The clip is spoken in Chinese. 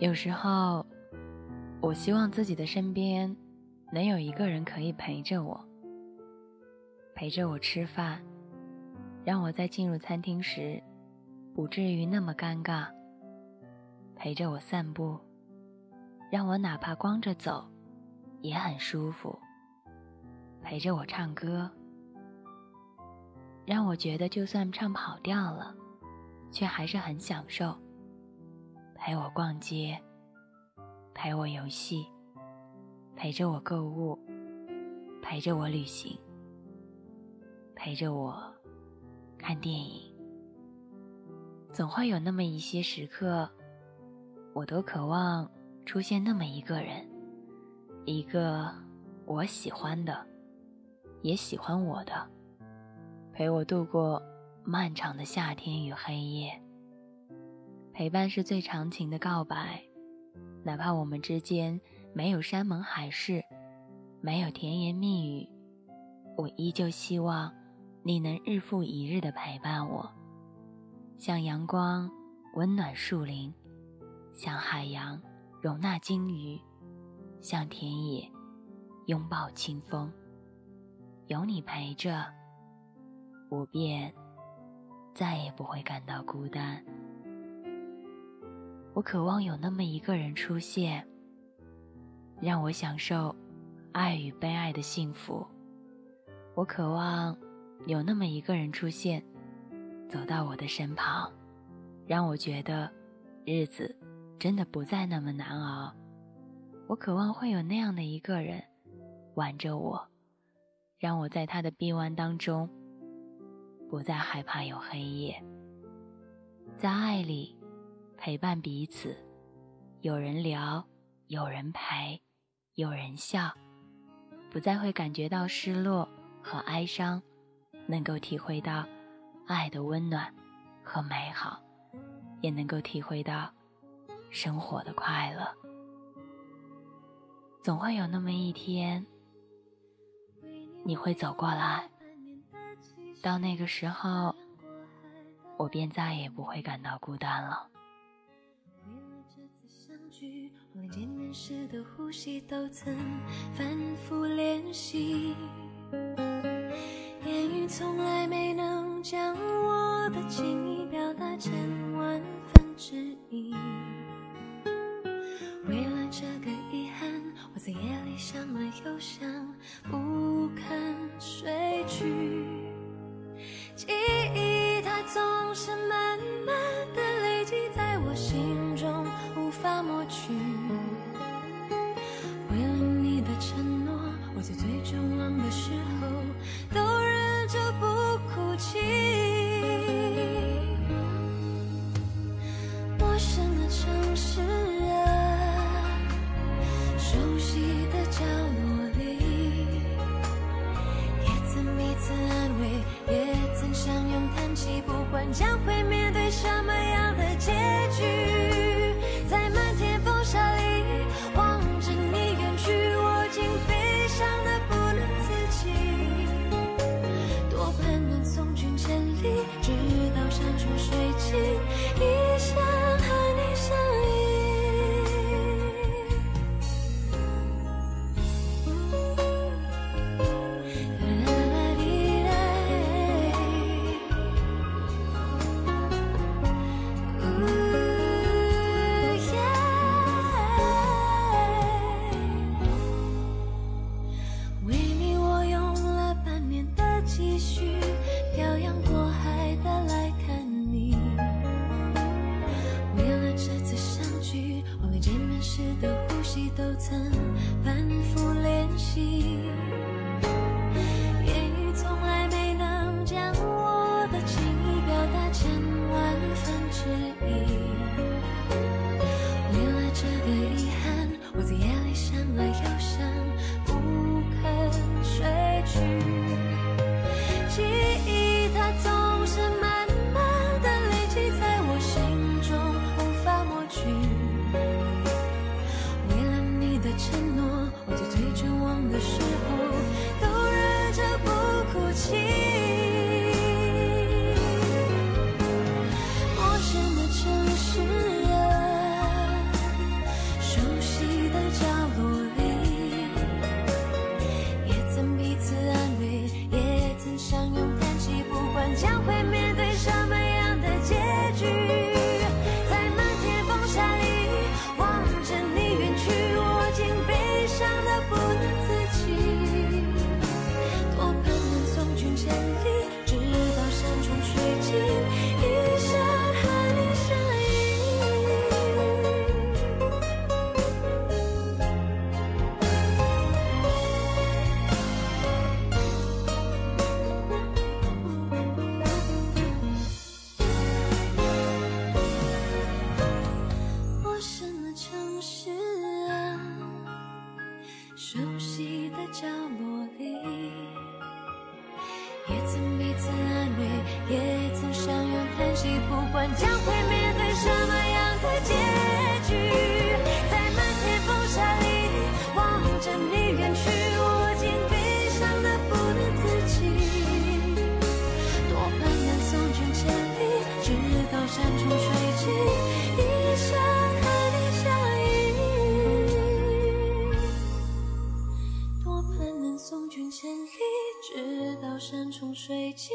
有时候，我希望自己的身边能有一个人可以陪着我，陪着我吃饭，让我在进入餐厅时不至于那么尴尬；陪着我散步，让我哪怕光着走也很舒服；陪着我唱歌，让我觉得就算唱跑调了，却还是很享受。陪我逛街，陪我游戏，陪着我购物，陪着我旅行，陪着我看电影。总会有那么一些时刻，我都渴望出现那么一个人，一个我喜欢的，也喜欢我的，陪我度过漫长的夏天与黑夜。陪伴是最长情的告白，哪怕我们之间没有山盟海誓，没有甜言蜜语，我依旧希望你能日复一日的陪伴我，像阳光温暖树林，像海洋容纳鲸鱼，像田野拥抱清风。有你陪着，我便再也不会感到孤单。我渴望有那么一个人出现，让我享受爱与被爱的幸福。我渴望有那么一个人出现，走到我的身旁，让我觉得日子真的不再那么难熬。我渴望会有那样的一个人挽着我，让我在他的臂弯当中不再害怕有黑夜，在爱里。陪伴彼此，有人聊，有人陪，有人笑，不再会感觉到失落和哀伤，能够体会到爱的温暖和美好，也能够体会到生活的快乐。总会有那么一天，你会走过来，到那个时候，我便再也不会感到孤单了。我连见面时的呼吸都曾反复练习，言语从来没能将我的情意表达千万分之一。为了这个遗憾，我在夜里想了又想，不管将会面对什么样的结局，在漫天风沙里望着你远去，我竟悲伤的不能自己。多盼能送君千里，直到山穷水尽，一生和你相依。多盼能送君千里，直到山穷水尽。